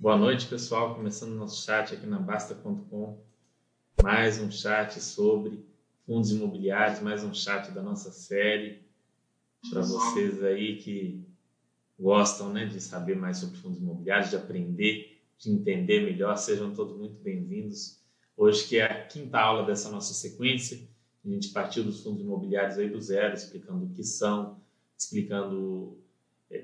Boa noite, pessoal. Começando nosso chat aqui na Basta.com. Mais um chat sobre fundos imobiliários, mais um chat da nossa série. Para vocês aí que gostam né, de saber mais sobre fundos imobiliários, de aprender, de entender melhor, sejam todos muito bem-vindos. Hoje que é a quinta aula dessa nossa sequência, a gente partiu dos fundos imobiliários aí do zero, explicando o que são, explicando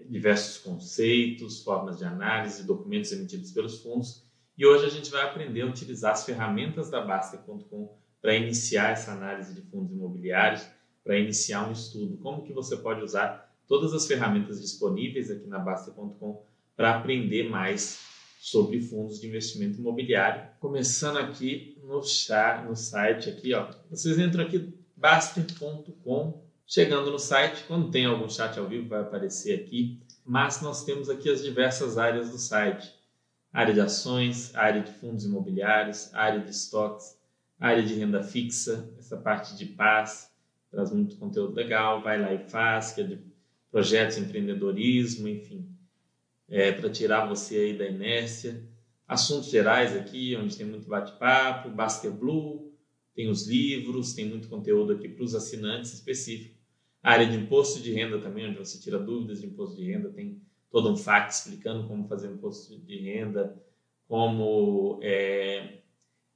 diversos conceitos, formas de análise, documentos emitidos pelos fundos. E hoje a gente vai aprender a utilizar as ferramentas da Baster.com para iniciar essa análise de fundos imobiliários, para iniciar um estudo. Como que você pode usar todas as ferramentas disponíveis aqui na Baster.com para aprender mais sobre fundos de investimento imobiliário. Começando aqui no, chat, no site aqui, ó. Vocês entram aqui baster.com Chegando no site, quando tem algum chat ao vivo, vai aparecer aqui. Mas nós temos aqui as diversas áreas do site: área de ações, área de fundos imobiliários, área de estoques, área de renda fixa, essa parte de paz, traz muito conteúdo legal. Vai lá e faz, que é de projetos, empreendedorismo, enfim, é, para tirar você aí da inércia. Assuntos gerais aqui, onde tem muito bate-papo, Basker Blue, tem os livros, tem muito conteúdo aqui para os assinantes específicos. Área de imposto de renda também, onde você tira dúvidas de imposto de renda, tem todo um FAQ explicando como fazer imposto de renda, como é,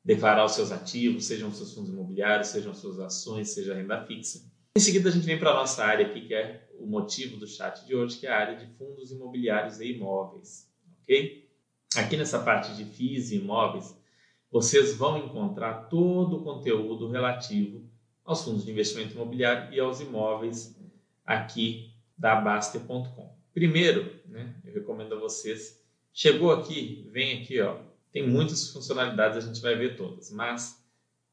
declarar os seus ativos, sejam seus fundos imobiliários, sejam as suas ações, seja renda fixa. Em seguida, a gente vem para a nossa área aqui, que é o motivo do chat de hoje, que é a área de fundos imobiliários e imóveis. Ok? Aqui nessa parte de FIIs e imóveis, vocês vão encontrar todo o conteúdo relativo aos fundos de investimento imobiliário e aos imóveis aqui da Baster.com. Primeiro, né, eu recomendo a vocês, chegou aqui, vem aqui, ó, tem muitas funcionalidades, a gente vai ver todas, mas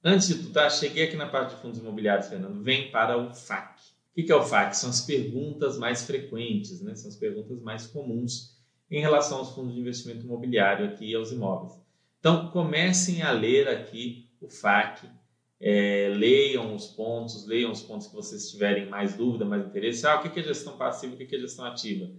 antes de tudo, tá, cheguei aqui na parte de fundos imobiliários, Fernando, vem para o FAQ. O que é o FAQ? São as perguntas mais frequentes, né? são as perguntas mais comuns em relação aos fundos de investimento imobiliário aqui e aos imóveis. Então, comecem a ler aqui o FAQ, é, leiam os pontos, leiam os pontos que vocês tiverem mais dúvida, mais interesse. Ah, o que é gestão passiva, o que é gestão ativa?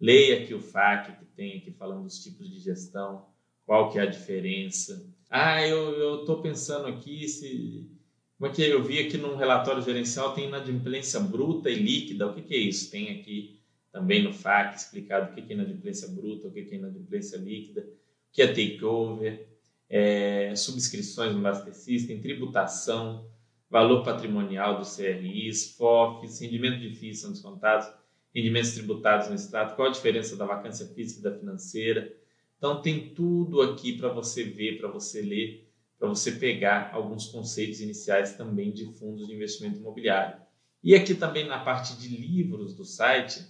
Leia aqui o FAQ que tem aqui falando dos tipos de gestão, qual que é a diferença. Ah, eu estou pensando aqui se... Como é que eu vi aqui no relatório gerencial tem inadimplência bruta e líquida. O que, que é isso? Tem aqui também no FAQ explicado o que é inadimplência bruta, o que é inadimplência líquida, o que é takeover é, subscrições no Master System, tributação, valor patrimonial dos CRIs, FOFs, rendimento de FIIs são descontados, rendimentos tributados no Estado, qual a diferença da vacância física e da financeira. Então, tem tudo aqui para você ver, para você ler, para você pegar alguns conceitos iniciais também de fundos de investimento imobiliário. E aqui também na parte de livros do site,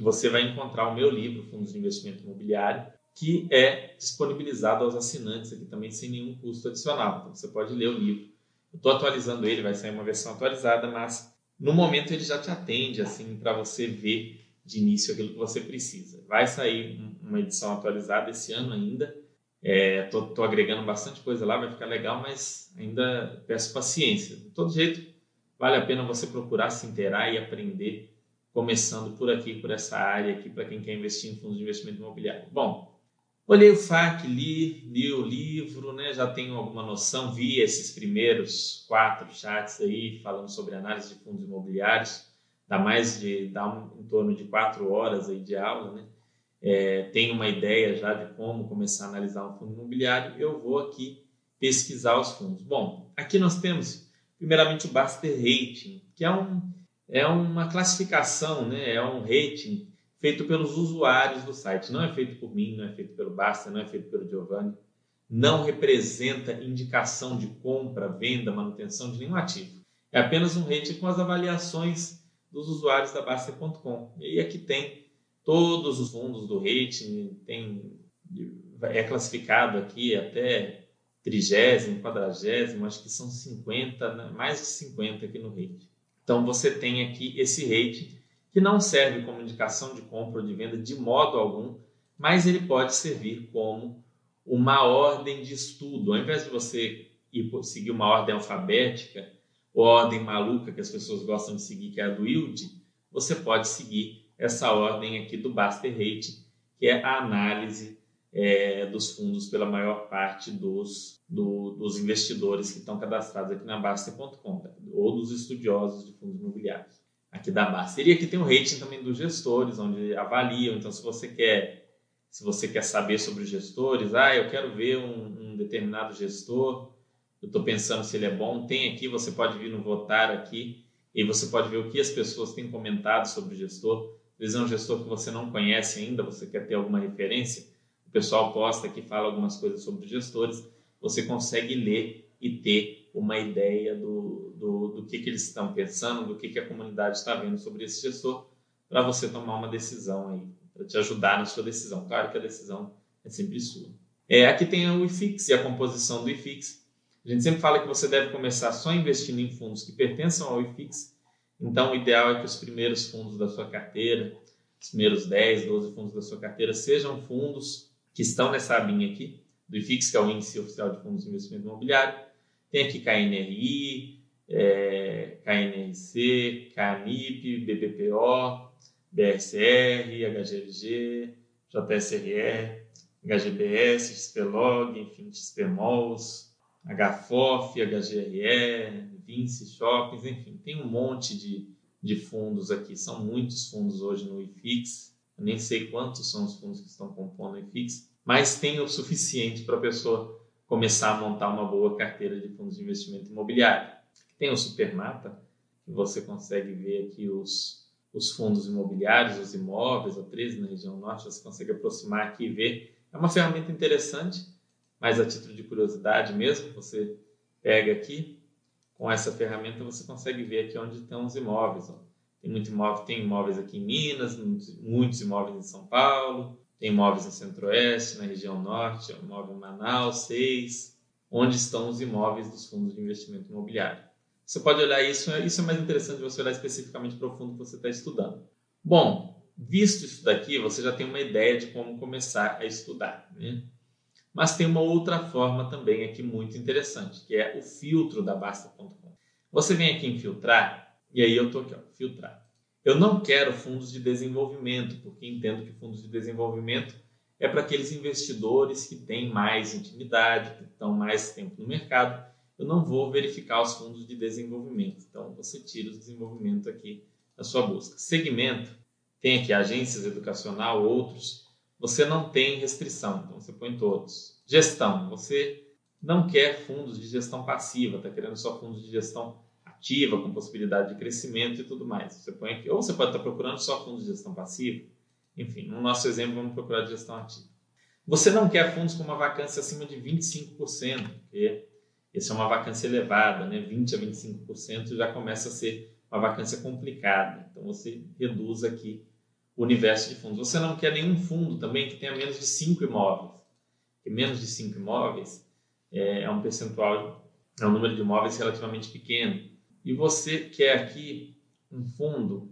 você vai encontrar o meu livro, Fundos de Investimento Imobiliário, que é disponibilizado aos assinantes aqui também sem nenhum custo adicional. Então você pode ler o livro. Eu estou atualizando ele, vai sair uma versão atualizada, mas no momento ele já te atende assim para você ver de início aquilo que você precisa. Vai sair uma edição atualizada esse ano ainda. Estou é, agregando bastante coisa lá, vai ficar legal, mas ainda peço paciência. De todo jeito, vale a pena você procurar se inteirar e aprender, começando por aqui, por essa área aqui, para quem quer investir em fundos de investimento imobiliário. Bom, Olhei o FAQ, li, li o livro, né? já tenho alguma noção, vi esses primeiros quatro chats aí falando sobre análise de fundos imobiliários, dá mais de, dá um, em torno de quatro horas aí de aula, né? É, tenho uma ideia já de como começar a analisar um fundo imobiliário, eu vou aqui pesquisar os fundos. Bom, aqui nós temos primeiramente o Baster Rating, que é, um, é uma classificação, né? é um rating feito pelos usuários do site. Não é feito por mim, não é feito pelo Basta, não é feito pelo Giovanni. Não representa indicação de compra, venda, manutenção de nenhum ativo. É apenas um rating com as avaliações dos usuários da Basta.com. E aqui tem todos os fundos do rating, tem, é classificado aqui até trigésimo, quadragésimo, acho que são 50, né? mais de 50 aqui no rating. Então você tem aqui esse rating que não serve como indicação de compra ou de venda de modo algum, mas ele pode servir como uma ordem de estudo. Ao invés de você ir seguir uma ordem alfabética ou ordem maluca que as pessoas gostam de seguir, que é a do yield, você pode seguir essa ordem aqui do Baster Rate, que é a análise é, dos fundos pela maior parte dos, do, dos investidores que estão cadastrados aqui na Baster.com, ou dos estudiosos de fundos imobiliários aqui da Baster. E aqui tem o rating também dos gestores, onde avaliam. Então, se você quer, se você quer saber sobre os gestores, ah, eu quero ver um, um determinado gestor, eu estou pensando se ele é bom, tem aqui, você pode vir no votar aqui e você pode ver o que as pessoas têm comentado sobre o gestor. Às vezes é um gestor que você não conhece ainda, você quer ter alguma referência pessoal posta que fala algumas coisas sobre os gestores, você consegue ler e ter uma ideia do, do, do que, que eles estão pensando, do que, que a comunidade está vendo sobre esse gestor, para você tomar uma decisão aí, para te ajudar na sua decisão. Claro que a decisão é sempre sua. É, aqui tem o IFIX e a composição do IFIX. A gente sempre fala que você deve começar só investindo em fundos que pertençam ao IFIX. Então, o ideal é que os primeiros fundos da sua carteira, os primeiros 10, 12 fundos da sua carteira, sejam fundos que estão nessa abinha aqui, do IFIX, que é o Índice Oficial de Fundos de Investimento Imobiliário. Tem aqui KNRI, é, KNRC, KNIP, BBPO, BSR, HGLG, JSRR, HGBS, XPlog, enfim, XPMOLs, HFOF, HGRE, Vinci Shoppings, enfim, tem um monte de, de fundos aqui. São muitos fundos hoje no IFIX. Eu nem sei quantos são os fundos que estão compondo o IFIX, mas tem o suficiente para a pessoa começar a montar uma boa carteira de fundos de investimento imobiliário. Tem o Supermata, que você consegue ver aqui os, os fundos imobiliários, os imóveis, a 13 na região norte, você consegue aproximar aqui e ver. É uma ferramenta interessante, mas a título de curiosidade mesmo, você pega aqui, com essa ferramenta você consegue ver aqui onde estão os imóveis. Ó. Tem muito imóvel, tem imóveis aqui em Minas, muitos, muitos imóveis em São Paulo, tem imóveis no Centro-Oeste, na região Norte, imóvel em Manaus, seis, onde estão os imóveis dos fundos de investimento imobiliário. Você pode olhar isso, isso é mais interessante você olhar especificamente para o fundo que você está estudando. Bom, visto isso daqui, você já tem uma ideia de como começar a estudar. Né? Mas tem uma outra forma também aqui muito interessante, que é o filtro da Basta.com. Você vem aqui em filtrar e aí eu estou aqui, ó, filtrar. Eu não quero fundos de desenvolvimento, porque entendo que fundos de desenvolvimento é para aqueles investidores que têm mais intimidade, que estão mais tempo no mercado. Eu não vou verificar os fundos de desenvolvimento. Então, você tira o desenvolvimento aqui da sua busca. Segmento, tem aqui agências educacional, outros. Você não tem restrição, então você põe todos. Gestão, você não quer fundos de gestão passiva, está querendo só fundos de gestão ativa, com possibilidade de crescimento e tudo mais. Você põe aqui, ou você pode estar procurando só fundos de gestão passiva. Enfim, no nosso exemplo, vamos procurar de gestão ativa. Você não quer fundos com uma vacância acima de 25%, porque essa é uma vacância elevada, né? 20% a 25% já começa a ser uma vacância complicada. Então você reduz aqui o universo de fundos. Você não quer nenhum fundo também que tenha menos de 5 imóveis. Porque menos de 5 imóveis é, é um percentual, é um número de imóveis relativamente pequeno e você quer aqui um fundo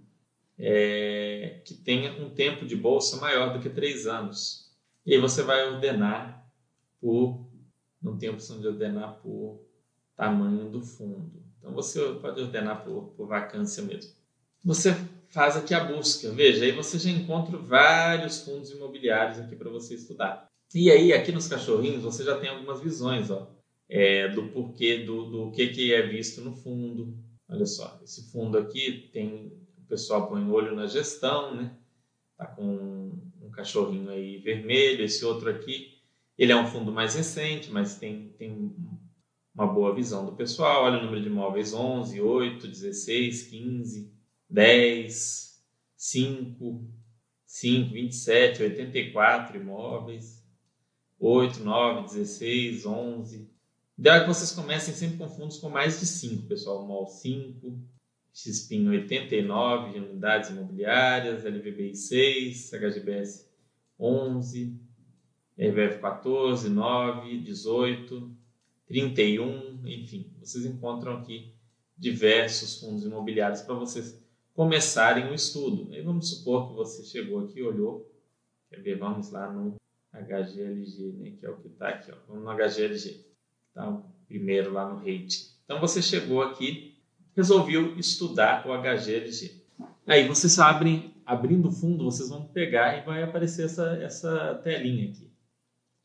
é, que tenha um tempo de bolsa maior do que três anos. E aí você vai ordenar por, não tem opção de ordenar por tamanho do fundo. Então você pode ordenar por, por vacância mesmo. Você faz aqui a busca, veja, aí você já encontra vários fundos imobiliários aqui para você estudar. E aí, aqui nos cachorrinhos, você já tem algumas visões, ó é, do porquê, do, do que, que é visto no fundo. Olha só, esse fundo aqui tem, o pessoal põe olho na gestão, né? Tá com um cachorrinho aí vermelho, esse outro aqui, ele é um fundo mais recente, mas tem, tem uma boa visão do pessoal. Olha o número de imóveis: 11, 8, 16, 15, 10, 5, 5, 27, 84 imóveis, 8, 9, 16, 11, ideal é que vocês comecem sempre com fundos com mais de 5, pessoal. MOL 5, XPIN 89 de unidades imobiliárias, LVBI 6, HGBS 11, RBF 14, 9, 18, 31, enfim, vocês encontram aqui diversos fundos imobiliários para vocês começarem o estudo. Aí vamos supor que você chegou aqui e olhou, quer ver, vamos lá no HGLG, né, que é o que está aqui, ó. vamos no HGLG. Tá? Primeiro lá no rating. Então você chegou aqui, resolveu estudar o HGLG. Aí vocês abrem, abrindo o fundo, vocês vão pegar e vai aparecer essa, essa telinha aqui.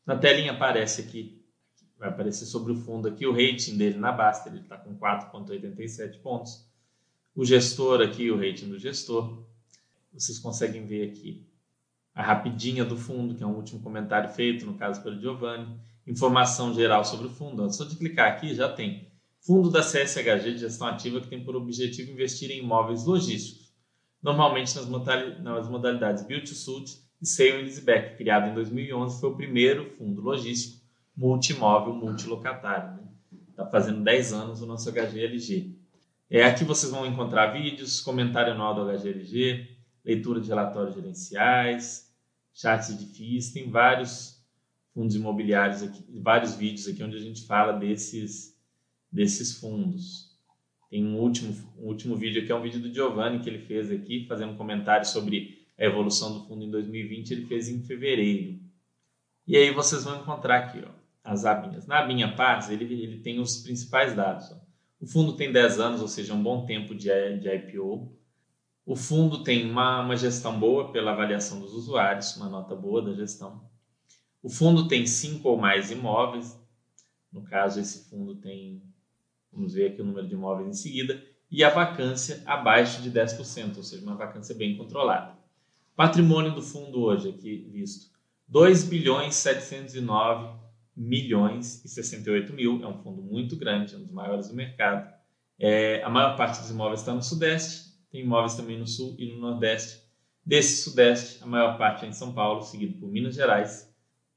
Na telinha aparece aqui, vai aparecer sobre o fundo aqui o rating dele na Basta, ele está com 4,87 pontos. O gestor aqui, o rating do gestor. Vocês conseguem ver aqui a rapidinha do fundo, que é um último comentário feito, no caso pelo Giovanni. Informação geral sobre o fundo. Só de clicar aqui já tem. Fundo da CSHG de gestão ativa que tem por objetivo investir em imóveis logísticos, normalmente nas modalidades Build to Suit e Sale Leaseback, criado em 2011, foi o primeiro fundo logístico multimóvel multilocatário. Está né? fazendo 10 anos o nosso HGLG. É, aqui vocês vão encontrar vídeos, comentário anual do HGLG, leitura de relatórios gerenciais, chats de FIIs, tem vários fundos imobiliários aqui, vários vídeos aqui onde a gente fala desses, desses fundos. Tem um último, um último vídeo aqui, é um vídeo do Giovanni que ele fez aqui, fazendo um comentário sobre a evolução do fundo em 2020 ele fez em fevereiro. E aí vocês vão encontrar aqui ó, as abinhas. Na abinha Paz, ele, ele tem os principais dados. Ó. O fundo tem 10 anos, ou seja, um bom tempo de, de IPO. O fundo tem uma, uma gestão boa pela avaliação dos usuários, uma nota boa da gestão. O fundo tem cinco ou mais imóveis. No caso, esse fundo tem, vamos ver aqui o número de imóveis em seguida. E a vacância abaixo de 10%, ou seja, uma vacância bem controlada. Patrimônio do fundo hoje aqui visto, 2 bilhões 709 milhões e 68 mil. É um fundo muito grande, é um dos maiores do mercado. É, a maior parte dos imóveis está no Sudeste, tem imóveis também no Sul e no Nordeste. Desse Sudeste, a maior parte é em São Paulo, seguido por Minas Gerais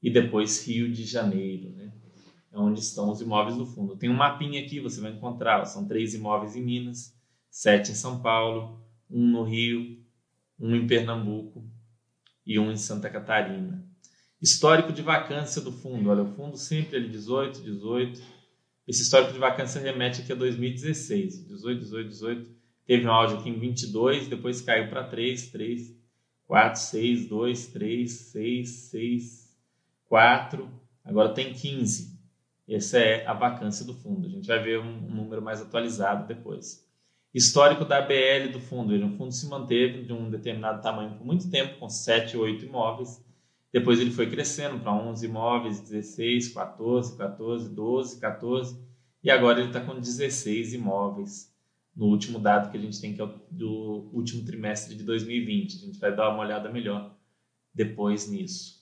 e depois Rio de Janeiro, né? É onde estão os imóveis do fundo. Tem um mapinha aqui, você vai encontrar. São três imóveis em Minas, sete em São Paulo, um no Rio, um em Pernambuco e um em Santa Catarina. Histórico de vacância do fundo. Olha, o fundo sempre ele 18, 18. Esse histórico de vacância remete aqui a 2016. 18, 18, 18. Teve um áudio aqui em 22, depois caiu para 3, 3, 4, 6, 2, 3, 6, 6, 4. Agora tem 15. Essa é a vacância do fundo. A gente vai ver um número mais atualizado depois. Histórico da BL do fundo. Ele, o fundo se manteve de um determinado tamanho por muito tempo, com 7, 8 imóveis. Depois ele foi crescendo para 11 imóveis, 16, 14, 14, 12, 14. E agora ele está com 16 imóveis no último dado que a gente tem, que é do último trimestre de 2020. A gente vai dar uma olhada melhor depois nisso.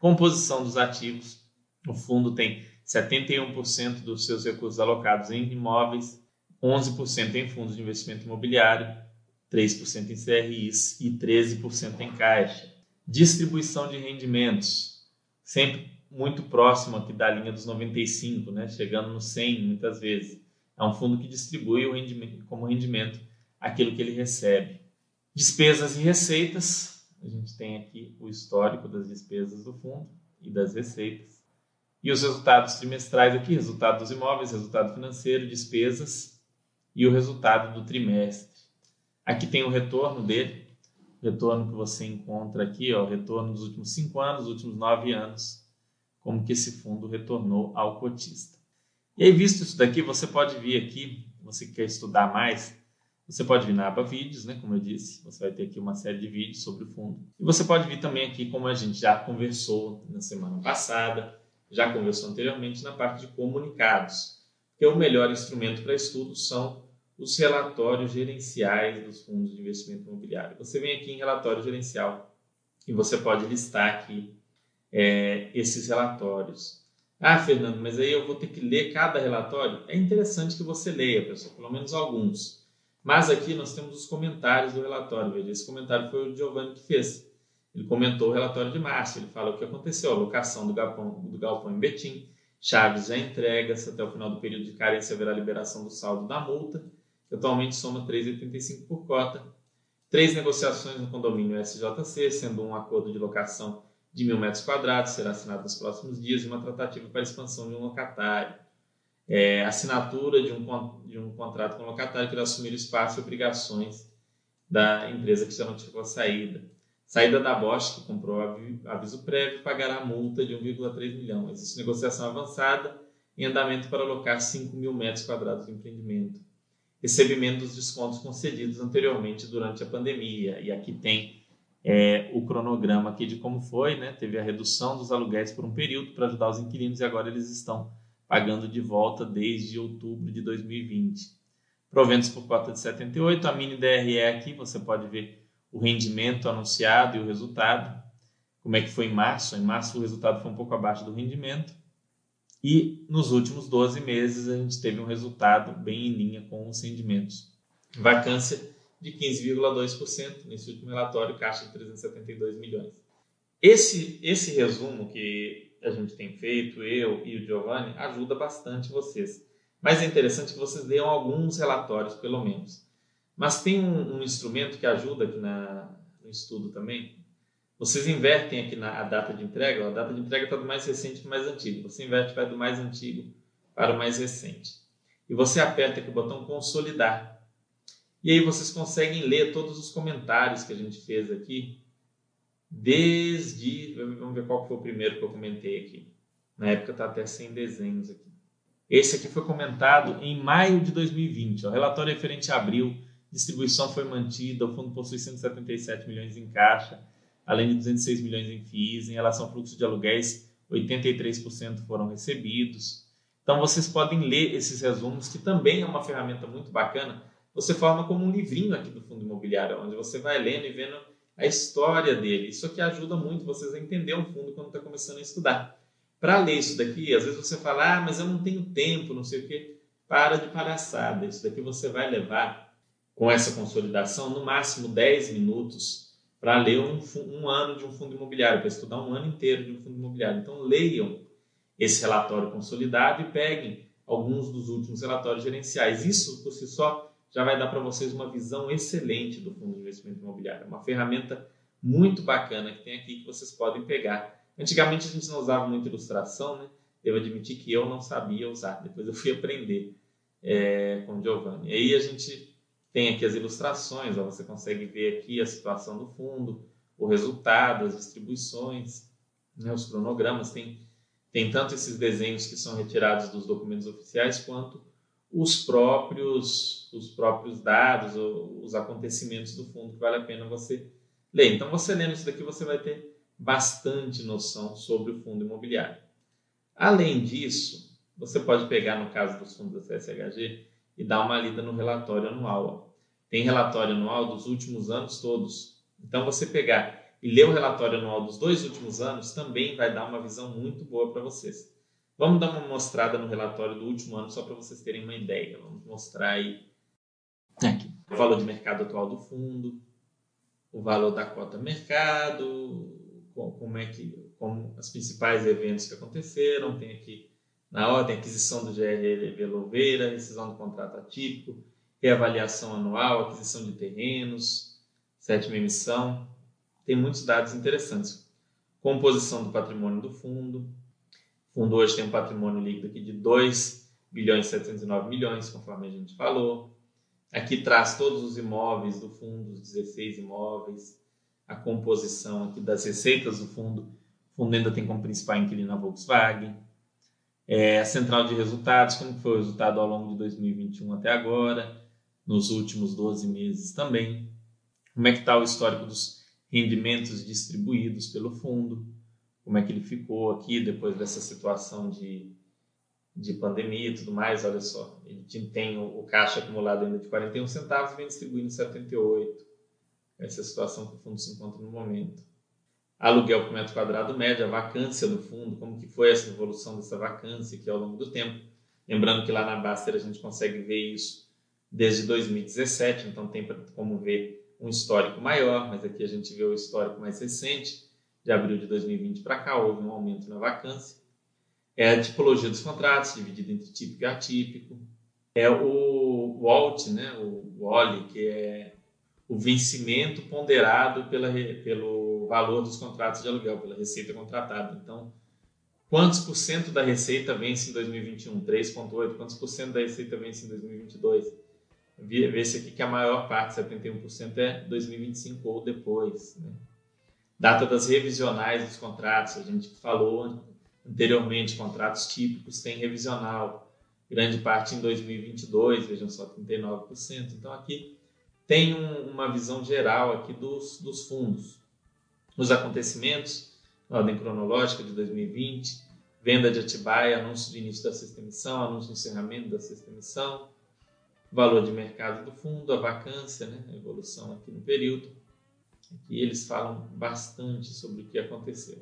Composição dos ativos. O fundo tem 71% dos seus recursos alocados em imóveis, 11% em fundos de investimento imobiliário, 3% em CRIs e 13% em caixa. Distribuição de rendimentos, sempre muito próximo aqui da linha dos 95, né? chegando no 100 muitas vezes. É um fundo que distribui o rendimento, como rendimento aquilo que ele recebe. Despesas e receitas, a gente tem aqui o histórico das despesas do fundo e das receitas. E os resultados trimestrais aqui, resultado dos imóveis, resultado financeiro, despesas e o resultado do trimestre. Aqui tem o retorno dele, retorno que você encontra aqui, ó, retorno dos últimos cinco anos, dos últimos nove anos, como que esse fundo retornou ao cotista. E aí, visto isso daqui, você pode vir aqui, você quer estudar mais, você pode vir na aba vídeos, né, como eu disse, você vai ter aqui uma série de vídeos sobre o fundo. E você pode vir também aqui, como a gente já conversou na semana passada, já conversou anteriormente, na parte de comunicados, que é o melhor instrumento para estudo são os relatórios gerenciais dos fundos de investimento imobiliário. Você vem aqui em relatório gerencial e você pode listar aqui é, esses relatórios. Ah, Fernando, mas aí eu vou ter que ler cada relatório? É interessante que você leia, pessoal, pelo menos alguns. Mas aqui nós temos os comentários do relatório. Veja, esse comentário foi o Giovanni que fez. Ele comentou o relatório de março, ele fala o que aconteceu, a locação do galpão, do galpão em Betim, chaves já entregas, até o final do período de carência haverá liberação do saldo da multa, que atualmente soma 3,85 por cota. Três negociações no condomínio SJC, sendo um acordo de locação de mil metros quadrados, será assinado nos próximos dias, e uma tratativa para expansão de um locatário. É, assinatura de um, de um contrato com o locatário que irá assumir o espaço e obrigações da empresa que já notificou a saída. Saída da Bosch, que comprou aviso prévio, pagará a multa de 1,3 milhão. Existe negociação avançada em andamento para alocar 5 mil metros quadrados de empreendimento recebimento dos descontos concedidos anteriormente durante a pandemia. E aqui tem é, o cronograma aqui de como foi, né? Teve a redução dos aluguéis por um período para ajudar os inquilinos e agora eles estão pagando de volta desde outubro de 2020. Proventos por cota de 78, a mini DRE aqui, você pode ver o rendimento anunciado e o resultado. Como é que foi em março? Em março o resultado foi um pouco abaixo do rendimento. E nos últimos 12 meses a gente teve um resultado bem em linha com os rendimentos. Vacância de 15,2% nesse último relatório, caixa de 372 milhões. Esse, esse resumo que a gente tem feito, eu e o Giovanni, ajuda bastante vocês. Mas é interessante que vocês leiam alguns relatórios, pelo menos. Mas tem um, um instrumento que ajuda aqui na, no estudo também. Vocês invertem aqui na a data de entrega. A data de entrega está do mais recente para o mais antigo. Você inverte vai do mais antigo para o mais recente. E você aperta aqui o botão consolidar. E aí vocês conseguem ler todos os comentários que a gente fez aqui, desde. Vamos ver qual foi o primeiro que eu comentei aqui. Na época está até sem desenhos aqui. Esse aqui foi comentado em maio de 2020. O relatório referente a abril, distribuição foi mantida, o fundo possui 177 milhões em caixa, além de 206 milhões em FIIs. Em relação ao fluxo de aluguéis, 83% foram recebidos. Então vocês podem ler esses resumos, que também é uma ferramenta muito bacana você forma como um livrinho aqui do fundo imobiliário, onde você vai lendo e vendo a história dele. Isso aqui ajuda muito vocês a entender um fundo quando está começando a estudar. Para ler isso daqui, às vezes você fala, ah, mas eu não tenho tempo, não sei o quê. Para de palhaçada. Isso daqui você vai levar com essa consolidação no máximo 10 minutos para ler um, um ano de um fundo imobiliário, para estudar um ano inteiro de um fundo imobiliário. Então leiam esse relatório consolidado e peguem alguns dos últimos relatórios gerenciais. Isso por si só já vai dar para vocês uma visão excelente do fundo de investimento imobiliário. Uma ferramenta muito bacana que tem aqui que vocês podem pegar. Antigamente a gente não usava muita ilustração, né? Devo admitir que eu não sabia usar. Depois eu fui aprender é, com o Giovanni. Aí a gente tem aqui as ilustrações, ó, você consegue ver aqui a situação do fundo, o resultado, as distribuições, né, os cronogramas. Tem, tem tanto esses desenhos que são retirados dos documentos oficiais, quanto os próprios, os próprios dados, os acontecimentos do fundo que vale a pena você ler. Então, você lendo isso daqui, você vai ter bastante noção sobre o fundo imobiliário. Além disso, você pode pegar, no caso dos fundos da CSHG, e dar uma lida no relatório anual. Tem relatório anual dos últimos anos todos. Então, você pegar e ler o relatório anual dos dois últimos anos também vai dar uma visão muito boa para vocês. Vamos dar uma mostrada no relatório do último ano, só para vocês terem uma ideia. Vamos mostrar aí aqui, o valor de mercado atual do fundo, o valor da cota mercado, como é que, como os principais eventos que aconteceram. Tem aqui na ordem aquisição do GRL Louveira, rescisão do contrato atípico, reavaliação anual, aquisição de terrenos, sétima emissão. Tem muitos dados interessantes. Composição do patrimônio do fundo, fundo hoje tem um patrimônio líquido aqui de 2 bilhões e 709 milhões, conforme a gente falou. Aqui traz todos os imóveis do fundo, os 16 imóveis, a composição aqui das receitas do fundo. O fundo ainda tem como principal inquilino a Volkswagen. É, a central de resultados, como foi o resultado ao longo de 2021 até agora, nos últimos 12 meses também. Como é que está o histórico dos rendimentos distribuídos pelo fundo como é que ele ficou aqui depois dessa situação de, de pandemia e tudo mais. Olha só, ele tem o, o caixa acumulado ainda de 41 centavos e vem distribuindo 78. Essa é a situação que o fundo se encontra no momento. Aluguel por metro quadrado médio, a vacância do fundo, como que foi essa evolução dessa vacância aqui ao longo do tempo. Lembrando que lá na Baster a gente consegue ver isso desde 2017, então tem como ver um histórico maior, mas aqui a gente vê o histórico mais recente de abril de 2020 para cá, houve um aumento na vacância. É a tipologia dos contratos, dividida entre típico e atípico. É o WALT, né, o WALI, que é o vencimento ponderado pela, pelo valor dos contratos de aluguel, pela receita contratada. Então, quantos por cento da receita vence em 2021? 3,8%. Quantos por cento da receita vence em 2022? Vê-se aqui que a maior parte, 71%, é 2025 ou depois. Né? Data das revisionais dos contratos, a gente falou anteriormente, contratos típicos têm revisional, grande parte em 2022, vejam só, 39%. Então aqui tem um, uma visão geral aqui dos, dos fundos. os acontecimentos, ordem cronológica de 2020, venda de Atibaia, anúncio de início da sexta emissão, anúncio de encerramento da sexta emissão, valor de mercado do fundo, a vacância, né, a evolução aqui no período. Aqui eles falam bastante sobre o que aconteceu.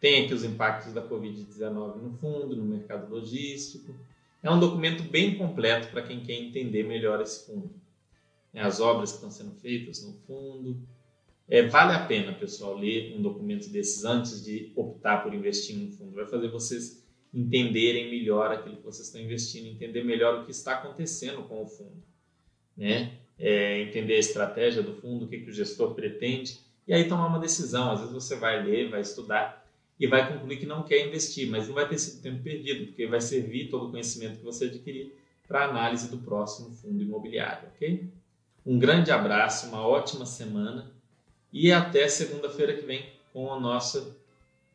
Tem aqui os impactos da Covid-19 no fundo, no mercado logístico. É um documento bem completo para quem quer entender melhor esse fundo. É, as obras que estão sendo feitas no fundo. É, vale a pena, pessoal, ler um documento desses antes de optar por investir no fundo. Vai fazer vocês entenderem melhor aquilo que vocês estão investindo, entender melhor o que está acontecendo com o fundo. Né? É, entender a estratégia do fundo, o que, que o gestor pretende, e aí tomar uma decisão. Às vezes você vai ler, vai estudar e vai concluir que não quer investir, mas não vai ter sido tempo perdido, porque vai servir todo o conhecimento que você adquirir para análise do próximo fundo imobiliário, ok? Um grande abraço, uma ótima semana e até segunda-feira que vem com o nosso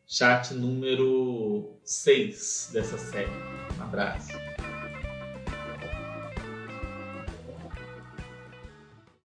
chat número 6 dessa série. Um abraço.